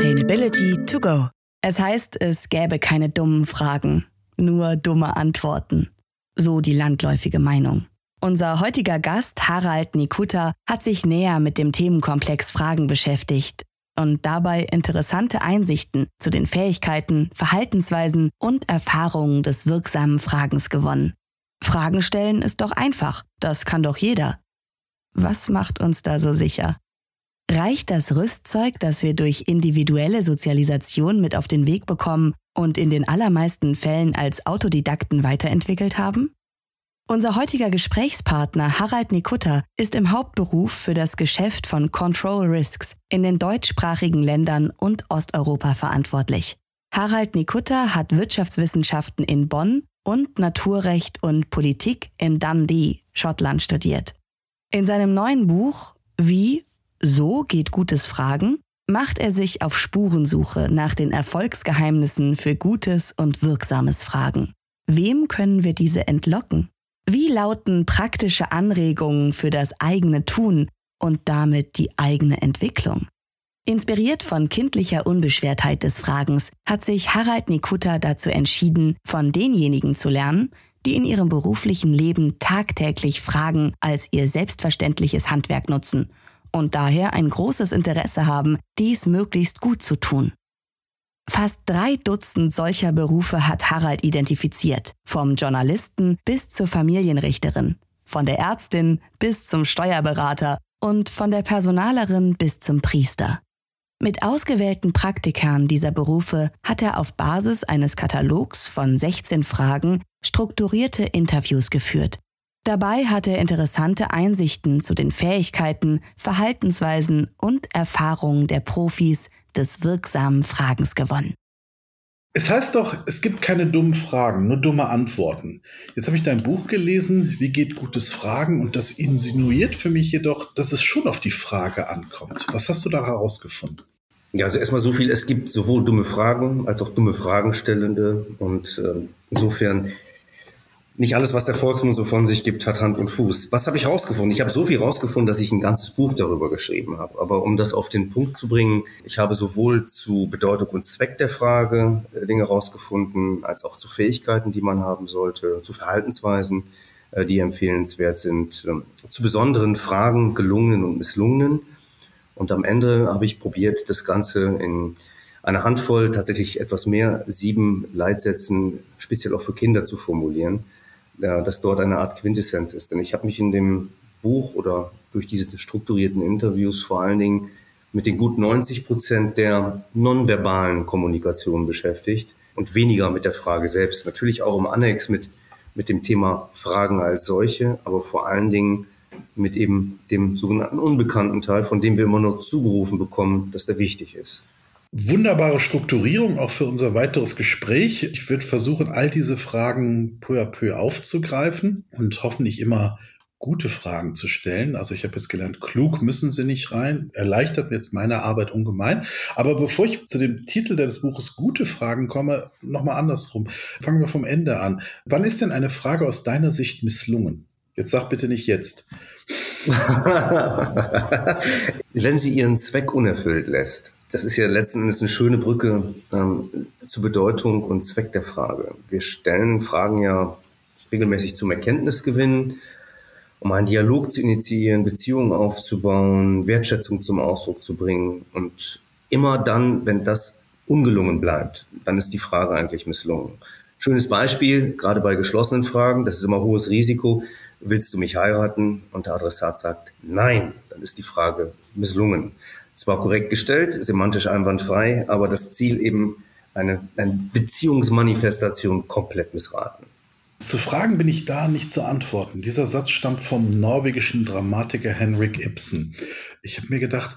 Sustainability to go. Es heißt, es gäbe keine dummen Fragen, nur dumme Antworten. So die landläufige Meinung. Unser heutiger Gast Harald Nikuta hat sich näher mit dem Themenkomplex Fragen beschäftigt und dabei interessante Einsichten zu den Fähigkeiten, Verhaltensweisen und Erfahrungen des wirksamen Fragens gewonnen. Fragen stellen ist doch einfach, das kann doch jeder. Was macht uns da so sicher? Reicht das Rüstzeug, das wir durch individuelle Sozialisation mit auf den Weg bekommen und in den allermeisten Fällen als Autodidakten weiterentwickelt haben? Unser heutiger Gesprächspartner Harald Nikutta ist im Hauptberuf für das Geschäft von Control Risks in den deutschsprachigen Ländern und Osteuropa verantwortlich. Harald Nikutta hat Wirtschaftswissenschaften in Bonn und Naturrecht und Politik in Dundee, Schottland studiert. In seinem neuen Buch Wie, so geht gutes Fragen macht er sich auf Spurensuche nach den Erfolgsgeheimnissen für gutes und wirksames Fragen. Wem können wir diese entlocken? Wie lauten praktische Anregungen für das eigene Tun und damit die eigene Entwicklung? Inspiriert von kindlicher Unbeschwertheit des Fragens hat sich Harald Nikutta dazu entschieden, von denjenigen zu lernen, die in ihrem beruflichen Leben tagtäglich Fragen als ihr selbstverständliches Handwerk nutzen und daher ein großes Interesse haben, dies möglichst gut zu tun. Fast drei Dutzend solcher Berufe hat Harald identifiziert, vom Journalisten bis zur Familienrichterin, von der Ärztin bis zum Steuerberater und von der Personalerin bis zum Priester. Mit ausgewählten Praktikern dieser Berufe hat er auf Basis eines Katalogs von 16 Fragen strukturierte Interviews geführt. Dabei hat er interessante Einsichten zu den Fähigkeiten, Verhaltensweisen und Erfahrungen der Profis des wirksamen Fragens gewonnen. Es heißt doch, es gibt keine dummen Fragen, nur dumme Antworten. Jetzt habe ich dein Buch gelesen, Wie geht gutes Fragen? Und das insinuiert für mich jedoch, dass es schon auf die Frage ankommt. Was hast du da herausgefunden? Ja, also erstmal so viel, es gibt sowohl dumme Fragen als auch dumme Fragenstellende. Und äh, insofern nicht alles, was der Volksmund so von sich gibt, hat Hand und Fuß. Was habe ich rausgefunden? Ich habe so viel rausgefunden, dass ich ein ganzes Buch darüber geschrieben habe. Aber um das auf den Punkt zu bringen, ich habe sowohl zu Bedeutung und Zweck der Frage äh, Dinge rausgefunden, als auch zu Fähigkeiten, die man haben sollte, zu Verhaltensweisen, äh, die empfehlenswert sind, ähm, zu besonderen Fragen, gelungenen und misslungenen. Und am Ende habe ich probiert, das Ganze in eine Handvoll, tatsächlich etwas mehr, sieben Leitsätzen, speziell auch für Kinder zu formulieren ja, dass dort eine Art Quintessenz ist. Denn ich habe mich in dem Buch oder durch diese strukturierten Interviews vor allen Dingen mit den gut 90 Prozent der nonverbalen Kommunikation beschäftigt und weniger mit der Frage selbst. Natürlich auch im Annex mit, mit dem Thema Fragen als solche, aber vor allen Dingen mit eben dem sogenannten unbekannten Teil, von dem wir immer nur zugerufen bekommen, dass der wichtig ist. Wunderbare Strukturierung auch für unser weiteres Gespräch. Ich würde versuchen, all diese Fragen peu à peu aufzugreifen und hoffentlich immer gute Fragen zu stellen. Also ich habe jetzt gelernt, klug müssen sie nicht rein. Erleichtert mir jetzt meine Arbeit ungemein. Aber bevor ich zu dem Titel des Buches gute Fragen komme, nochmal andersrum. Fangen wir vom Ende an. Wann ist denn eine Frage aus deiner Sicht misslungen? Jetzt sag bitte nicht jetzt. Wenn sie ihren Zweck unerfüllt lässt. Das ist ja letzten Endes eine schöne Brücke ähm, zur Bedeutung und Zweck der Frage. Wir stellen Fragen ja regelmäßig zum Erkenntnisgewinn, um einen Dialog zu initiieren, Beziehungen aufzubauen, Wertschätzung zum Ausdruck zu bringen. Und immer dann, wenn das ungelungen bleibt, dann ist die Frage eigentlich misslungen. Schönes Beispiel, gerade bei geschlossenen Fragen, das ist immer hohes Risiko. Willst du mich heiraten? Und der Adressat sagt nein, dann ist die Frage misslungen zwar korrekt gestellt, semantisch einwandfrei, aber das Ziel eben eine, eine Beziehungsmanifestation komplett missraten. Zu Fragen bin ich da, nicht zu antworten. Dieser Satz stammt vom norwegischen Dramatiker Henrik Ibsen. Ich habe mir gedacht,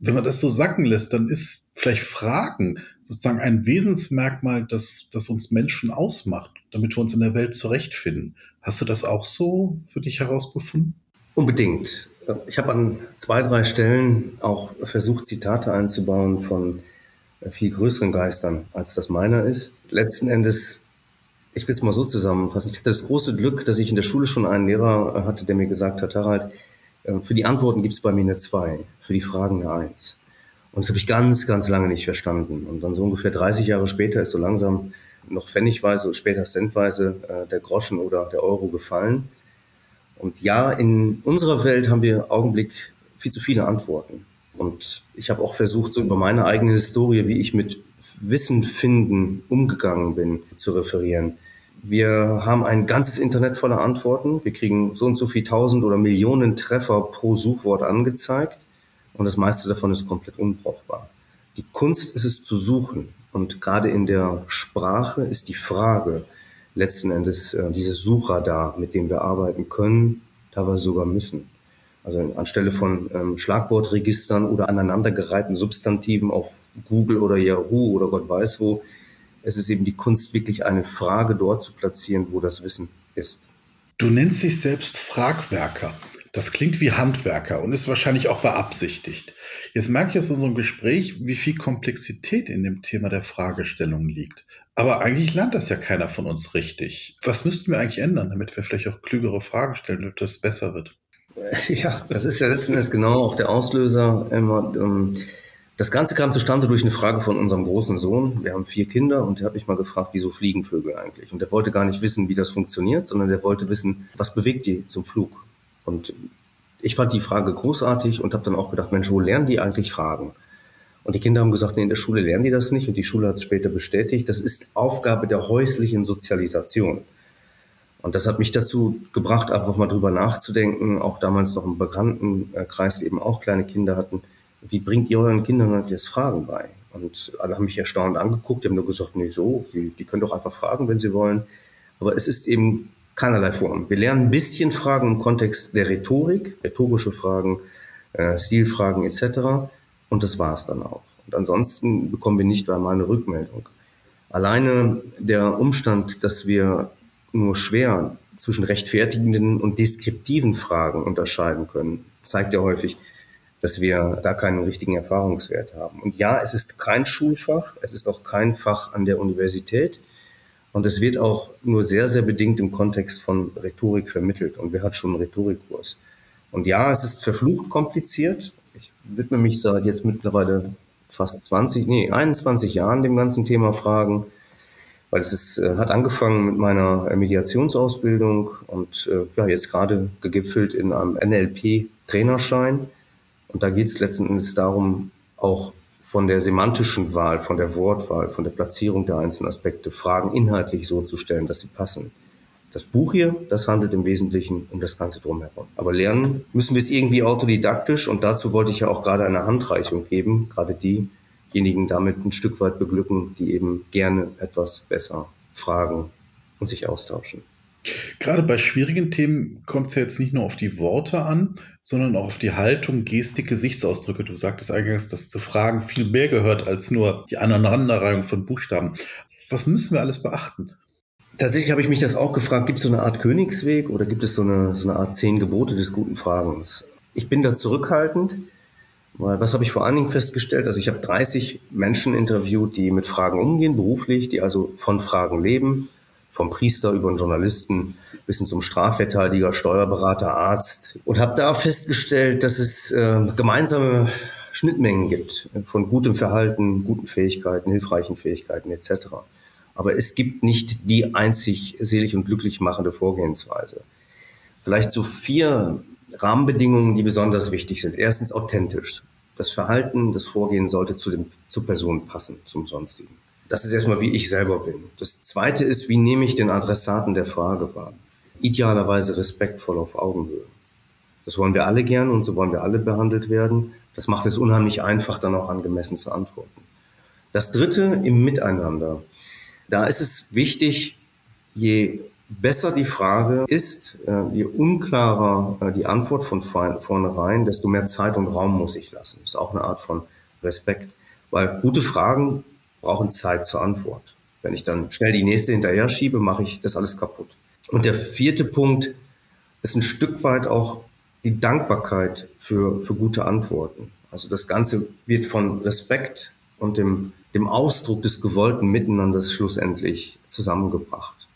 wenn man das so sacken lässt, dann ist vielleicht Fragen sozusagen ein Wesensmerkmal, das, das uns Menschen ausmacht, damit wir uns in der Welt zurechtfinden. Hast du das auch so für dich herausgefunden? Unbedingt. Ich habe an zwei, drei Stellen auch versucht, Zitate einzubauen von viel größeren Geistern, als das meiner ist. Letzten Endes, ich will es mal so zusammenfassen, ich hatte das große Glück, dass ich in der Schule schon einen Lehrer hatte, der mir gesagt hat, Harald, äh, für die Antworten gibt es bei mir eine zwei, für die Fragen eine eins. Und das habe ich ganz, ganz lange nicht verstanden. Und dann so ungefähr 30 Jahre später ist so langsam noch pfennigweise, später centweise äh, der Groschen oder der Euro gefallen. Und ja, in unserer Welt haben wir Augenblick viel zu viele Antworten. Und ich habe auch versucht, so über meine eigene Historie, wie ich mit Wissen finden umgegangen bin, zu referieren. Wir haben ein ganzes Internet voller Antworten. Wir kriegen so und so viel tausend oder Millionen Treffer pro Suchwort angezeigt und das meiste davon ist komplett unbrauchbar. Die Kunst ist es zu suchen und gerade in der Sprache ist die Frage letzten Endes äh, dieses Suchradar, mit dem wir arbeiten können, teilweise sogar müssen. Also anstelle von ähm, Schlagwortregistern oder aneinandergereihten Substantiven auf Google oder Yahoo oder Gott weiß wo, es ist eben die Kunst, wirklich eine Frage dort zu platzieren, wo das Wissen ist. Du nennst dich selbst Fragwerker. Das klingt wie Handwerker und ist wahrscheinlich auch beabsichtigt. Jetzt merke ich aus unserem Gespräch, wie viel Komplexität in dem Thema der Fragestellung liegt. Aber eigentlich lernt das ja keiner von uns richtig. Was müssten wir eigentlich ändern, damit wir vielleicht auch klügere Fragen stellen, damit das besser wird? Ja, das ist ja letzten Endes genau auch der Auslöser. Ähm, das Ganze kam zustande durch eine Frage von unserem großen Sohn. Wir haben vier Kinder und der hat mich mal gefragt, wieso fliegen Vögel eigentlich? Und der wollte gar nicht wissen, wie das funktioniert, sondern der wollte wissen, was bewegt die zum Flug? Und ich fand die Frage großartig und habe dann auch gedacht, Mensch, wo lernen die eigentlich Fragen? Und die Kinder haben gesagt, nee, in der Schule lernen die das nicht. Und die Schule hat es später bestätigt. Das ist Aufgabe der häuslichen Sozialisation. Und das hat mich dazu gebracht, einfach mal drüber nachzudenken, auch damals noch im Bekanntenkreis, eben auch kleine Kinder hatten. Wie bringt ihr euren Kindern jetzt Fragen bei? Und alle haben mich erstaunt angeguckt, die haben nur gesagt, nee, so, die, die können doch einfach fragen, wenn sie wollen. Aber es ist eben keinerlei Form. Wir lernen ein bisschen Fragen im Kontext der Rhetorik, rhetorische Fragen, äh, Stilfragen etc. Und das war es dann auch. Und ansonsten bekommen wir nicht einmal eine Rückmeldung. Alleine der Umstand, dass wir nur schwer zwischen rechtfertigenden und deskriptiven Fragen unterscheiden können, zeigt ja häufig, dass wir gar keinen richtigen Erfahrungswert haben. Und ja, es ist kein Schulfach, es ist auch kein Fach an der Universität. Und es wird auch nur sehr, sehr bedingt im Kontext von Rhetorik vermittelt. Und wer hat schon einen Rhetorikkurs? Und ja, es ist verflucht kompliziert. Ich widme mich seit jetzt mittlerweile fast 20, nee, 21 Jahren dem ganzen Thema Fragen, weil es ist, äh, hat angefangen mit meiner Mediationsausbildung und äh, ja, jetzt gerade gegipfelt in einem NLP-Trainerschein. Und da geht es letzten Endes darum, auch von der semantischen Wahl, von der Wortwahl, von der Platzierung der einzelnen Aspekte Fragen inhaltlich so zu stellen, dass sie passen. Das Buch hier, das handelt im Wesentlichen um das Ganze drumherum. Aber lernen müssen wir es irgendwie autodidaktisch und dazu wollte ich ja auch gerade eine Handreichung geben, gerade diejenigen damit ein Stück weit beglücken, die eben gerne etwas besser fragen und sich austauschen. Gerade bei schwierigen Themen kommt es ja jetzt nicht nur auf die Worte an, sondern auch auf die Haltung, Gestik, Gesichtsausdrücke. Du sagtest eingangs, dass zu Fragen viel mehr gehört als nur die Aneinanderreihung von Buchstaben. Was müssen wir alles beachten? Tatsächlich habe ich mich das auch gefragt, gibt es so eine Art Königsweg oder gibt es so eine, so eine Art zehn Gebote des guten Fragens? Ich bin da zurückhaltend, weil was habe ich vor allen Dingen festgestellt? Also ich habe 30 Menschen interviewt, die mit Fragen umgehen, beruflich, die also von Fragen leben vom Priester über einen Journalisten bis hin zum Strafverteidiger, Steuerberater, Arzt und habe da festgestellt, dass es äh, gemeinsame Schnittmengen gibt von gutem Verhalten, guten Fähigkeiten, hilfreichen Fähigkeiten etc. Aber es gibt nicht die einzig selig und glücklich machende Vorgehensweise. Vielleicht so vier Rahmenbedingungen, die besonders wichtig sind. Erstens authentisch. Das Verhalten, das Vorgehen sollte zu dem, zur Person passen, zum Sonstigen. Das ist erstmal, wie ich selber bin. Das zweite ist, wie nehme ich den Adressaten der Frage wahr? Idealerweise respektvoll auf Augenhöhe. Das wollen wir alle gern und so wollen wir alle behandelt werden. Das macht es unheimlich einfach, dann auch angemessen zu antworten. Das dritte im Miteinander. Da ist es wichtig, je besser die Frage ist, äh, je unklarer äh, die Antwort von vornherein, desto mehr Zeit und Raum muss ich lassen. Das ist auch eine Art von Respekt. Weil gute Fragen brauchen Zeit zur Antwort. Wenn ich dann schnell die nächste hinterher schiebe, mache ich das alles kaputt. Und der vierte Punkt ist ein Stück weit auch die Dankbarkeit für, für gute Antworten. Also das Ganze wird von Respekt und dem, dem Ausdruck des gewollten Miteinanders schlussendlich zusammengebracht.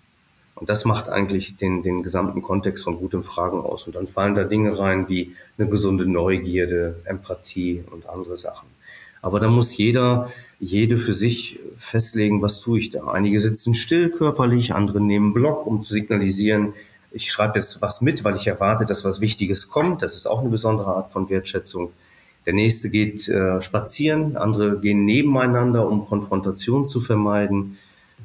Und das macht eigentlich den, den gesamten Kontext von guten Fragen aus. Und dann fallen da Dinge rein wie eine gesunde Neugierde, Empathie und andere Sachen. Aber da muss jeder, jede für sich festlegen, was tue ich da. Einige sitzen still körperlich, andere nehmen Block, um zu signalisieren, ich schreibe jetzt was mit, weil ich erwarte, dass was Wichtiges kommt. Das ist auch eine besondere Art von Wertschätzung. Der nächste geht äh, spazieren, andere gehen nebeneinander, um Konfrontation zu vermeiden.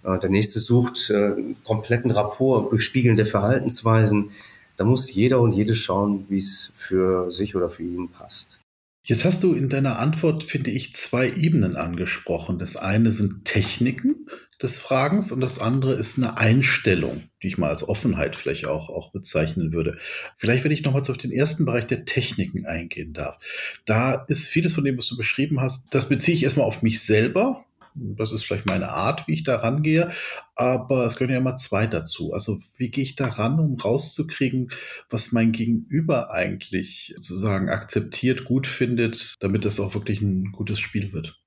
Äh, der nächste sucht äh, kompletten Rapport durch spiegelnde Verhaltensweisen. Da muss jeder und jede schauen, wie es für sich oder für ihn passt. Jetzt hast du in deiner Antwort, finde ich, zwei Ebenen angesprochen. Das eine sind Techniken des Fragens und das andere ist eine Einstellung, die ich mal als Offenheit vielleicht auch, auch bezeichnen würde. Vielleicht, wenn ich nochmals auf den ersten Bereich der Techniken eingehen darf. Da ist vieles von dem, was du beschrieben hast, das beziehe ich erstmal auf mich selber, das ist vielleicht meine Art, wie ich da rangehe. Aber es gehören ja immer zwei dazu. Also wie gehe ich da ran, um rauszukriegen, was mein Gegenüber eigentlich sozusagen akzeptiert, gut findet, damit das auch wirklich ein gutes Spiel wird?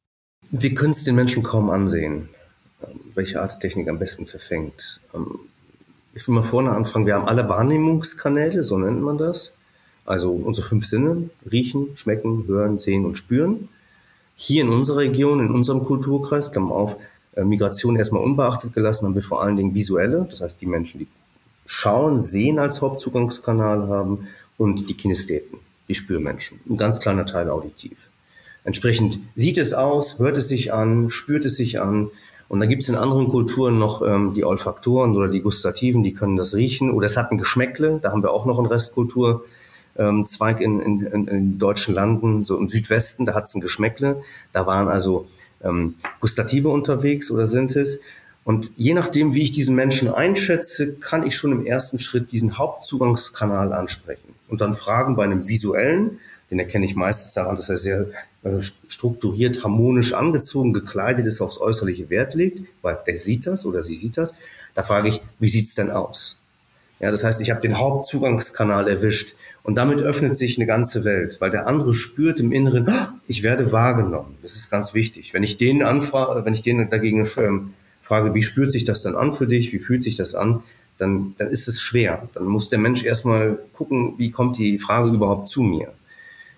Wir können es den Menschen kaum ansehen, welche Art Technik am besten verfängt. Ähm, ich will mal vorne anfangen. Wir haben alle Wahrnehmungskanäle, so nennt man das. Also unsere fünf Sinne, riechen, schmecken, hören, sehen und spüren. Hier in unserer Region, in unserem Kulturkreis, Klammer auf, äh, Migration erstmal unbeachtet gelassen, haben wir vor allen Dingen visuelle, das heißt die Menschen, die schauen, sehen als Hauptzugangskanal haben und die Kinestheten, die Spürmenschen. Ein ganz kleiner Teil auditiv. Entsprechend sieht es aus, hört es sich an, spürt es sich an. Und dann gibt es in anderen Kulturen noch ähm, die Olfaktoren oder die Gustativen, die können das riechen. Oder es hat ein Geschmäckle, da haben wir auch noch eine Restkultur ähm, Zweig in, in, in deutschen Landen, so im Südwesten, da hat es ein Geschmäckle. Da waren also ähm, Gustative unterwegs oder sind es. Und je nachdem, wie ich diesen Menschen einschätze, kann ich schon im ersten Schritt diesen Hauptzugangskanal ansprechen. Und dann fragen bei einem visuellen, den erkenne ich meistens daran, dass er sehr äh, strukturiert, harmonisch angezogen, gekleidet ist, aufs äußerliche Wert legt, weil der sieht das oder sie sieht das. Da frage ich, wie sieht's denn aus? Ja, das heißt, ich habe den Hauptzugangskanal erwischt. Und damit öffnet sich eine ganze Welt, weil der andere spürt im Inneren, ah, ich werde wahrgenommen. Das ist ganz wichtig. Wenn ich den anfrage, wenn ich den dagegen ähm, frage, wie spürt sich das dann an für dich? Wie fühlt sich das an? Dann, dann ist es schwer. Dann muss der Mensch erstmal gucken, wie kommt die Frage überhaupt zu mir?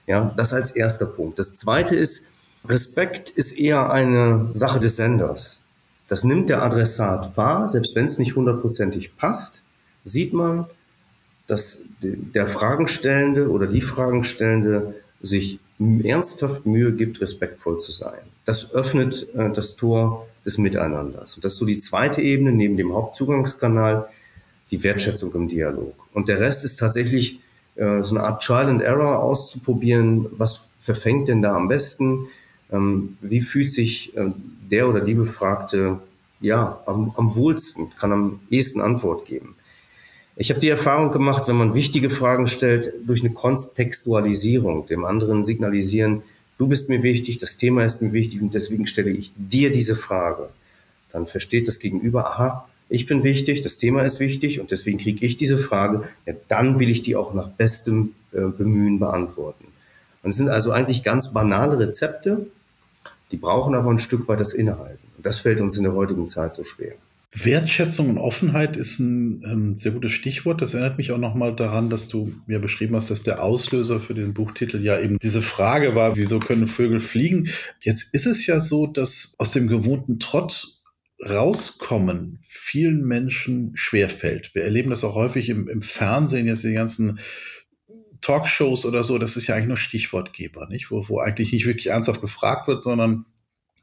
Ja, das als erster Punkt. Das zweite ist, Respekt ist eher eine Sache des Senders. Das nimmt der Adressat wahr, selbst wenn es nicht hundertprozentig passt, sieht man, dass der Fragenstellende oder die Fragenstellende sich ernsthaft Mühe gibt, respektvoll zu sein. Das öffnet äh, das Tor des Miteinanders. Und das ist so die zweite Ebene neben dem Hauptzugangskanal, die Wertschätzung im Dialog. Und der Rest ist tatsächlich äh, so eine Art Trial and Error auszuprobieren, was verfängt denn da am besten, ähm, wie fühlt sich äh, der oder die Befragte ja am, am wohlsten, kann am ehesten Antwort geben. Ich habe die Erfahrung gemacht, wenn man wichtige Fragen stellt, durch eine Kontextualisierung, dem anderen signalisieren, du bist mir wichtig, das Thema ist mir wichtig und deswegen stelle ich dir diese Frage. Dann versteht das Gegenüber, aha, ich bin wichtig, das Thema ist wichtig und deswegen kriege ich diese Frage, ja, dann will ich die auch nach bestem äh, Bemühen beantworten. Und es sind also eigentlich ganz banale Rezepte, die brauchen aber ein Stück weit das Innehalten. Und das fällt uns in der heutigen Zeit so schwer. Wertschätzung und Offenheit ist ein ähm, sehr gutes Stichwort. Das erinnert mich auch nochmal daran, dass du mir beschrieben hast, dass der Auslöser für den Buchtitel ja eben diese Frage war, wieso können Vögel fliegen? Jetzt ist es ja so, dass aus dem gewohnten Trott rauskommen vielen Menschen schwerfällt. Wir erleben das auch häufig im, im Fernsehen, jetzt die ganzen Talkshows oder so, das ist ja eigentlich nur Stichwortgeber, nicht? Wo, wo eigentlich nicht wirklich ernsthaft gefragt wird, sondern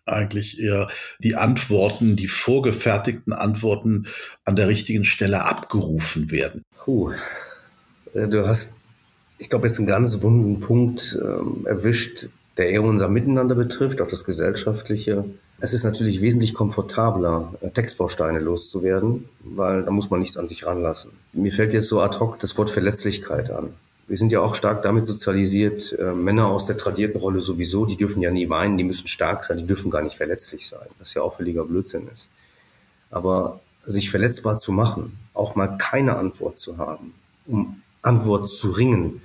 eigentlich eher die Antworten, die vorgefertigten Antworten an der richtigen Stelle abgerufen werden. Puh. Äh, du hast, ich glaube, jetzt einen ganz wunden Punkt ähm, erwischt, der eher unser Miteinander betrifft, auch das Gesellschaftliche. Es ist natürlich wesentlich komfortabler, äh, Textbausteine loszuwerden, weil da muss man nichts an sich ranlassen. Mir fällt jetzt so ad hoc das Wort Verletzlichkeit an wir sind ja auch stark damit sozialisiert, äh, Männer aus der tradierten Rolle sowieso, die dürfen ja nie weinen, die müssen stark sein, die dürfen gar nicht verletzlich sein, was ja auch völliger Blödsinn ist. Aber sich verletzbar zu machen, auch mal keine Antwort zu haben, um Antwort zu ringen,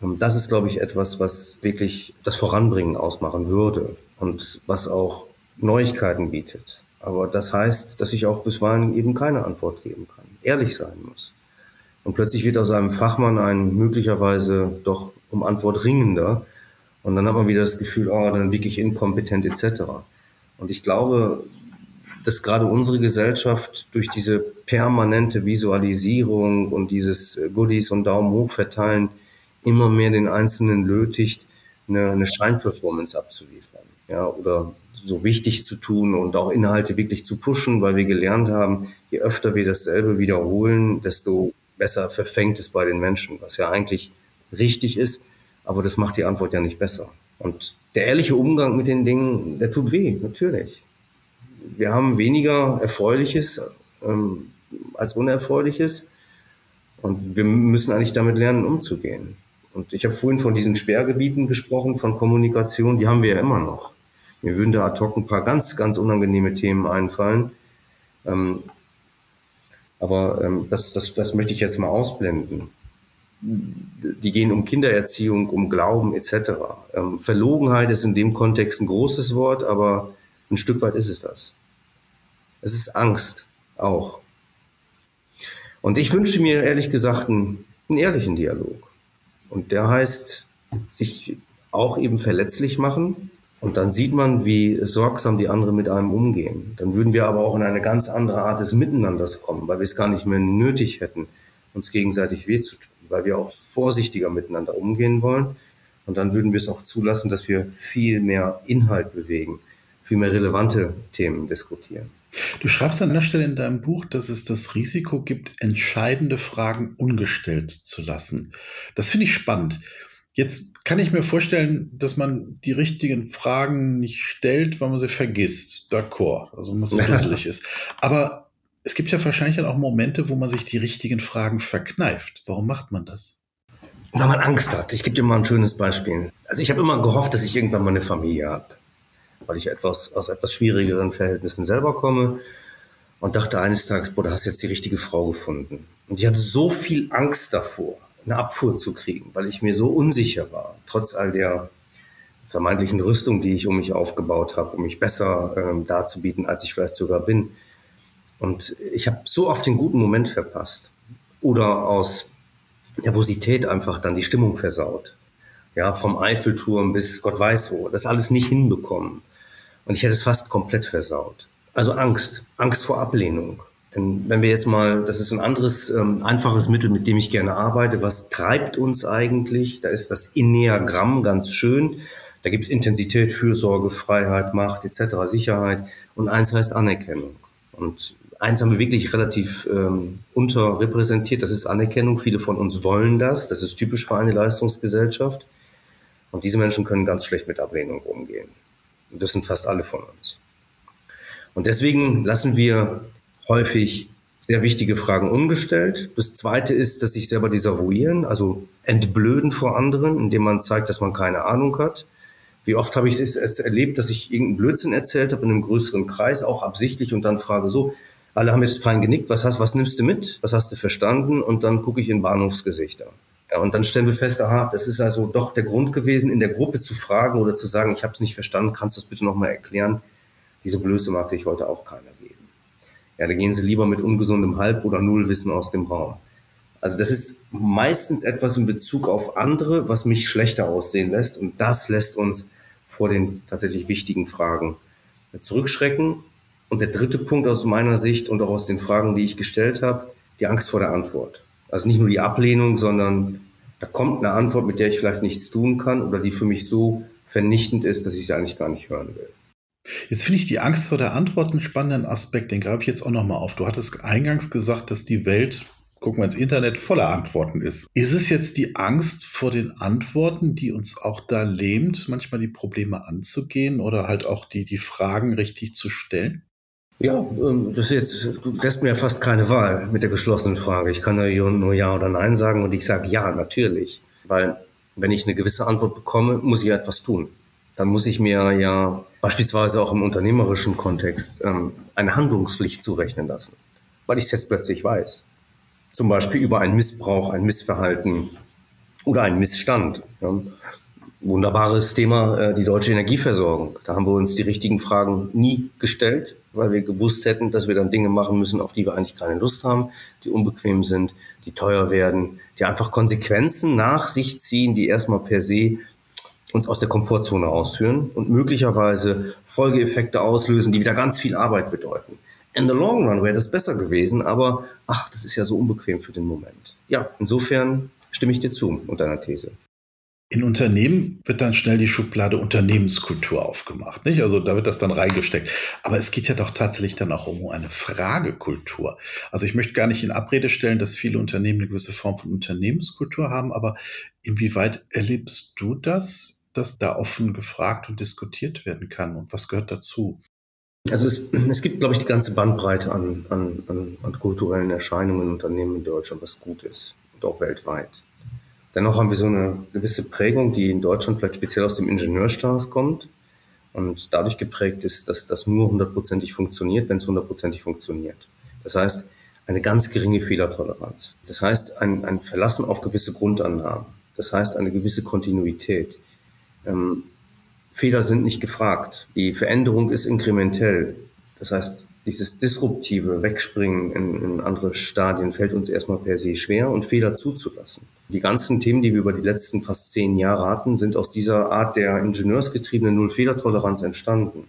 ähm, das ist, glaube ich, etwas, was wirklich das Voranbringen ausmachen würde und was auch Neuigkeiten bietet. Aber das heißt, dass ich auch bisweilen eben keine Antwort geben kann, ehrlich sein muss. Und plötzlich wird aus einem Fachmann ein möglicherweise doch um Antwort ringender. Und dann hat man wieder das Gefühl, oh, dann wirklich inkompetent etc. Und ich glaube, dass gerade unsere Gesellschaft durch diese permanente Visualisierung und dieses Goodies und Daumen hoch verteilen immer mehr den Einzelnen nötigt, eine, eine Scheinperformance abzuliefern. Ja, oder so wichtig zu tun und auch Inhalte wirklich zu pushen, weil wir gelernt haben, je öfter wir dasselbe wiederholen, desto besser verfängt es bei den Menschen, was ja eigentlich richtig ist, aber das macht die Antwort ja nicht besser. Und der ehrliche Umgang mit den Dingen, der tut weh, natürlich. Wir haben weniger Erfreuliches ähm, als Unerfreuliches und wir müssen eigentlich damit lernen, umzugehen. Und ich habe vorhin von diesen Sperrgebieten gesprochen, von Kommunikation, die haben wir ja immer noch. Mir würden da ad hoc ein paar ganz, ganz unangenehme Themen einfallen. Ähm, aber ähm, das, das, das möchte ich jetzt mal ausblenden. Die gehen um Kindererziehung, um Glauben etc. Ähm, Verlogenheit ist in dem Kontext ein großes Wort, aber ein Stück weit ist es das. Es ist Angst auch. Und ich wünsche mir ehrlich gesagt einen, einen ehrlichen Dialog. Und der heißt, sich auch eben verletzlich machen, und dann sieht man, wie sorgsam die anderen mit einem umgehen. Dann würden wir aber auch in eine ganz andere Art des Miteinanders kommen, weil wir es gar nicht mehr nötig hätten, uns gegenseitig weh zu tun, weil wir auch vorsichtiger miteinander umgehen wollen. Und dann würden wir es auch zulassen, dass wir viel mehr Inhalt bewegen, viel mehr relevante Themen diskutieren. Du schreibst an der Stelle in deinem Buch, dass es das Risiko gibt, entscheidende Fragen ungestellt zu lassen. Das finde ich spannend. Jetzt kann ich mir vorstellen, dass man die richtigen Fragen nicht stellt, weil man sie vergisst. D'accord, also man so dusselig ist. Aber es gibt ja wahrscheinlich dann auch Momente, wo man sich die richtigen Fragen verkneift. Warum macht man das? Weil man Angst hat. Ich gebe dir mal ein schönes Beispiel. Also ich habe immer gehofft, dass ich irgendwann mal eine Familie habe, weil ich etwas aus etwas schwierigeren Verhältnissen selber komme und dachte eines Tages, boah, du hast jetzt die richtige Frau gefunden. Und ich hatte so viel Angst davor, eine Abfuhr zu kriegen, weil ich mir so unsicher war, trotz all der vermeintlichen Rüstung, die ich um mich aufgebaut habe, um mich besser ähm, darzubieten, als ich vielleicht sogar bin. Und ich habe so oft den guten Moment verpasst oder aus Nervosität einfach dann die Stimmung versaut. Ja, vom Eiffelturm bis Gott weiß wo, das alles nicht hinbekommen. Und ich hätte es fast komplett versaut. Also Angst, Angst vor Ablehnung, denn wenn wir jetzt mal, das ist ein anderes ähm, einfaches Mittel, mit dem ich gerne arbeite. Was treibt uns eigentlich? Da ist das Enneagramm ganz schön. Da gibt es Intensität, Fürsorge, Freiheit, Macht etc., Sicherheit. Und eins heißt Anerkennung. Und eins haben wir wirklich relativ ähm, unterrepräsentiert, das ist Anerkennung. Viele von uns wollen das. Das ist typisch für eine Leistungsgesellschaft. Und diese Menschen können ganz schlecht mit Ablehnung umgehen. Und das sind fast alle von uns. Und deswegen lassen wir häufig sehr wichtige Fragen ungestellt. Das zweite ist, dass sich selber desavouieren, also entblöden vor anderen, indem man zeigt, dass man keine Ahnung hat. Wie oft habe ich es erlebt, dass ich irgendeinen Blödsinn erzählt habe in einem größeren Kreis, auch absichtlich und dann frage so, alle haben jetzt fein genickt, was hast, was nimmst du mit? Was hast du verstanden? Und dann gucke ich in Bahnhofsgesichter. Ja, und dann stellen wir fest, aha, das ist also doch der Grund gewesen, in der Gruppe zu fragen oder zu sagen, ich habe es nicht verstanden, kannst du das bitte nochmal erklären? Diese Blöße mag dich heute auch keiner. Ja, da gehen sie lieber mit ungesundem Halb- oder Nullwissen aus dem Raum. Also das ist meistens etwas in Bezug auf andere, was mich schlechter aussehen lässt. Und das lässt uns vor den tatsächlich wichtigen Fragen zurückschrecken. Und der dritte Punkt aus meiner Sicht und auch aus den Fragen, die ich gestellt habe, die Angst vor der Antwort. Also nicht nur die Ablehnung, sondern da kommt eine Antwort, mit der ich vielleicht nichts tun kann oder die für mich so vernichtend ist, dass ich sie eigentlich gar nicht hören will. Jetzt finde ich die Angst vor der Antwort einen spannenden Aspekt, den greife ich jetzt auch nochmal auf. Du hattest eingangs gesagt, dass die Welt, gucken wir ins Internet, voller Antworten ist. Ist es jetzt die Angst vor den Antworten, die uns auch da lähmt, manchmal die Probleme anzugehen oder halt auch die, die Fragen richtig zu stellen? Ja, ähm, das jetzt, du lässt mir ja fast keine Wahl mit der geschlossenen Frage. Ich kann nur Ja oder Nein sagen und ich sage Ja, natürlich. Weil wenn ich eine gewisse Antwort bekomme, muss ich etwas tun dann muss ich mir ja beispielsweise auch im unternehmerischen Kontext ähm, eine Handlungspflicht zurechnen lassen, weil ich es jetzt plötzlich weiß. Zum Beispiel über einen Missbrauch, ein Missverhalten oder einen Missstand. Ja. Wunderbares Thema, äh, die deutsche Energieversorgung. Da haben wir uns die richtigen Fragen nie gestellt, weil wir gewusst hätten, dass wir dann Dinge machen müssen, auf die wir eigentlich keine Lust haben, die unbequem sind, die teuer werden, die einfach Konsequenzen nach sich ziehen, die erstmal per se uns aus der Komfortzone ausführen und möglicherweise Folgeeffekte auslösen, die wieder ganz viel Arbeit bedeuten. In the long run wäre das besser gewesen, aber ach, das ist ja so unbequem für den Moment. Ja, insofern stimme ich dir zu und deiner These. In Unternehmen wird dann schnell die Schublade Unternehmenskultur aufgemacht, nicht? Also da wird das dann reingesteckt. Aber es geht ja doch tatsächlich dann auch um eine Fragekultur. Also ich möchte gar nicht in Abrede stellen, dass viele Unternehmen eine gewisse Form von Unternehmenskultur haben, aber inwieweit erlebst du das, dass da offen gefragt und diskutiert werden kann? Und was gehört dazu? Also es, es gibt, glaube ich, die ganze Bandbreite an, an, an, an kulturellen Erscheinungen in Unternehmen in Deutschland, was gut ist und auch weltweit. Dennoch haben wir so eine gewisse Prägung, die in Deutschland vielleicht speziell aus dem Ingenieurstaat kommt und dadurch geprägt ist, dass das nur hundertprozentig funktioniert, wenn es hundertprozentig funktioniert. Das heißt, eine ganz geringe Fehlertoleranz. Das heißt, ein, ein Verlassen auf gewisse Grundannahmen. Das heißt, eine gewisse Kontinuität. Ähm, Fehler sind nicht gefragt. Die Veränderung ist inkrementell. Das heißt, dieses disruptive Wegspringen in, in andere Stadien fällt uns erstmal per se schwer und Fehler zuzulassen. Die ganzen Themen, die wir über die letzten fast zehn Jahre hatten, sind aus dieser Art der ingenieursgetriebenen Null-Fehler-Toleranz entstanden.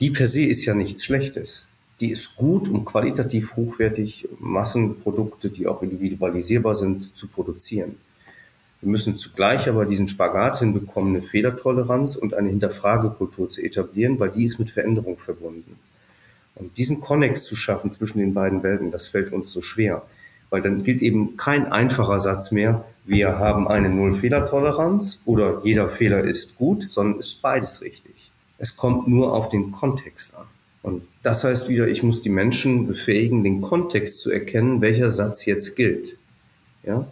Die per se ist ja nichts Schlechtes. Die ist gut, um qualitativ hochwertig Massenprodukte, die auch individualisierbar sind, zu produzieren. Wir müssen zugleich aber diesen Spagat hinbekommen, eine Fehlertoleranz und eine Hinterfragekultur zu etablieren, weil die ist mit Veränderung verbunden. Und diesen Konnex zu schaffen zwischen den beiden Welten, das fällt uns so schwer. Weil dann gilt eben kein einfacher Satz mehr, wir haben eine Null-Fehler-Toleranz oder jeder Fehler ist gut, sondern ist beides richtig. Es kommt nur auf den Kontext an. Und das heißt wieder, ich muss die Menschen befähigen, den Kontext zu erkennen, welcher Satz jetzt gilt. Ja?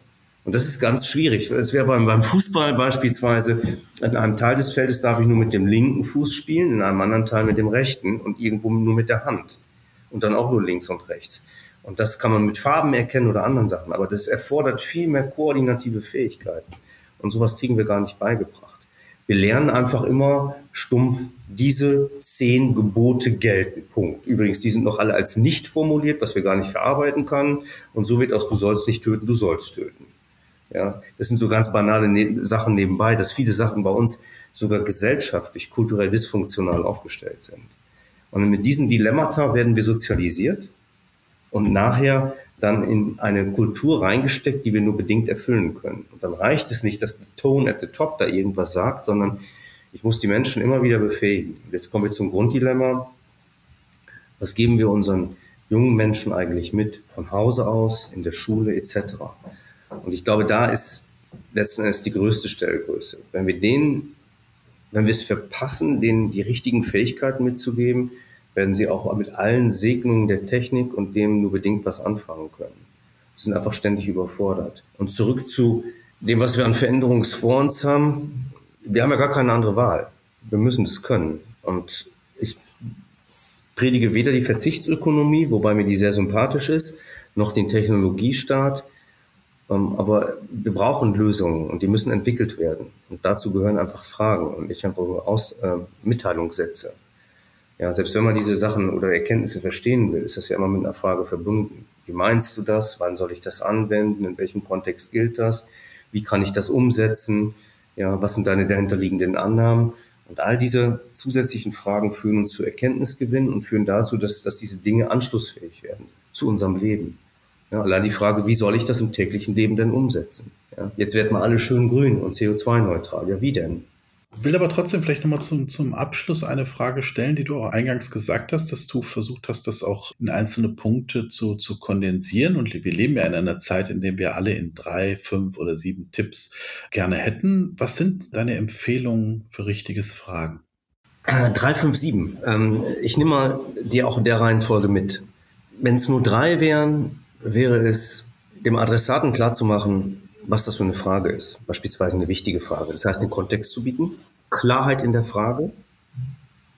Und das ist ganz schwierig. Es wäre beim, beim Fußball beispielsweise, in einem Teil des Feldes darf ich nur mit dem linken Fuß spielen, in einem anderen Teil mit dem rechten und irgendwo nur mit der Hand. Und dann auch nur links und rechts. Und das kann man mit Farben erkennen oder anderen Sachen. Aber das erfordert viel mehr koordinative Fähigkeiten. Und sowas kriegen wir gar nicht beigebracht. Wir lernen einfach immer stumpf, diese zehn Gebote gelten. Punkt. Übrigens, die sind noch alle als nicht formuliert, was wir gar nicht verarbeiten können. Und so wird aus du sollst nicht töten, du sollst töten. Ja, das sind so ganz banale ne Sachen nebenbei, dass viele Sachen bei uns sogar gesellschaftlich, kulturell dysfunktional aufgestellt sind. Und mit diesen Dilemmata werden wir sozialisiert und nachher dann in eine Kultur reingesteckt, die wir nur bedingt erfüllen können. Und dann reicht es nicht, dass der Tone at the top da irgendwas sagt, sondern ich muss die Menschen immer wieder befähigen. Jetzt kommen wir zum Grunddilemma. Was geben wir unseren jungen Menschen eigentlich mit von Hause aus, in der Schule etc.? Und ich glaube, da ist letzten Endes die größte Stellgröße. Wenn wir denen, wenn wir es verpassen, denen die richtigen Fähigkeiten mitzugeben, werden sie auch mit allen Segnungen der Technik und dem nur bedingt was anfangen können. Sie sind einfach ständig überfordert. Und zurück zu dem, was wir an Veränderungen vor uns haben. Wir haben ja gar keine andere Wahl. Wir müssen das können. Und ich predige weder die Verzichtsökonomie, wobei mir die sehr sympathisch ist, noch den Technologiestaat. Ähm, aber wir brauchen Lösungen und die müssen entwickelt werden. Und dazu gehören einfach Fragen und nicht einfach nur Aus, äh, Mitteilungssätze. Ja, selbst wenn man diese Sachen oder Erkenntnisse verstehen will, ist das ja immer mit einer Frage verbunden. Wie meinst du das? Wann soll ich das anwenden? In welchem Kontext gilt das? Wie kann ich das umsetzen? Ja, was sind deine dahinterliegenden Annahmen? Und all diese zusätzlichen Fragen führen uns zu Erkenntnisgewinn und führen dazu, dass, dass diese Dinge anschlussfähig werden zu unserem Leben. Ja, allein die Frage, wie soll ich das im täglichen Leben denn umsetzen? Ja, jetzt werden wir alle schön grün und CO2-neutral. Ja, wie denn? Ich will aber trotzdem vielleicht nochmal zum, zum Abschluss eine Frage stellen, die du auch eingangs gesagt hast, dass du versucht hast, das auch in einzelne Punkte zu, zu kondensieren. Und wir leben ja in einer Zeit, in der wir alle in drei, fünf oder sieben Tipps gerne hätten. Was sind deine Empfehlungen für richtiges Fragen? Äh, drei, fünf, sieben. Ähm, ich nehme mal die auch in der Reihenfolge mit. Wenn es nur drei wären, wäre es, dem Adressaten klarzumachen, was das für eine Frage ist. Beispielsweise eine wichtige Frage. Das heißt, den Kontext zu bieten, Klarheit in der Frage,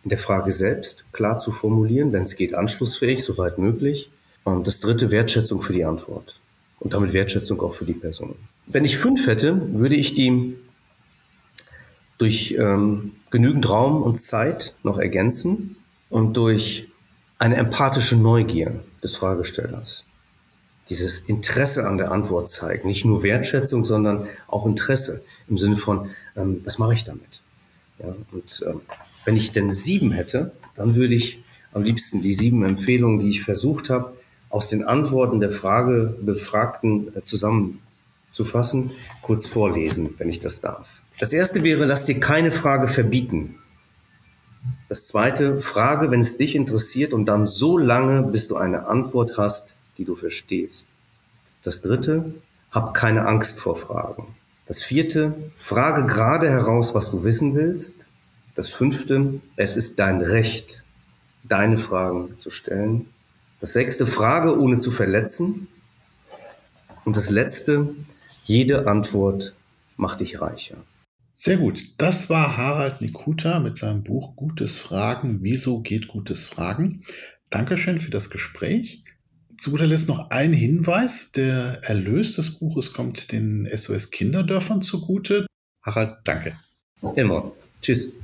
in der Frage selbst klar zu formulieren, wenn es geht, anschlussfähig, soweit möglich. Und das dritte, Wertschätzung für die Antwort. Und damit Wertschätzung auch für die Person. Wenn ich fünf hätte, würde ich die durch ähm, genügend Raum und Zeit noch ergänzen und durch eine empathische Neugier des Fragestellers dieses Interesse an der Antwort zeigen. Nicht nur Wertschätzung, sondern auch Interesse im Sinne von, ähm, was mache ich damit? Ja, und äh, wenn ich denn sieben hätte, dann würde ich am liebsten die sieben Empfehlungen, die ich versucht habe, aus den Antworten der Frage Befragten äh, zusammenzufassen, kurz vorlesen, wenn ich das darf. Das erste wäre, lass dir keine Frage verbieten. Das zweite, frage, wenn es dich interessiert und dann so lange, bis du eine Antwort hast, die du verstehst. Das dritte, hab keine Angst vor Fragen. Das vierte, frage gerade heraus, was du wissen willst. Das fünfte, es ist dein Recht, deine Fragen zu stellen. Das sechste, frage ohne zu verletzen. Und das letzte, jede Antwort macht dich reicher. Sehr gut. Das war Harald Nikuta mit seinem Buch Gutes Fragen. Wieso geht Gutes Fragen? Dankeschön für das Gespräch. Zu guter Letzt noch ein Hinweis. Der Erlös des Buches kommt den SOS Kinderdörfern zugute. Harald, danke. Immer. Tschüss.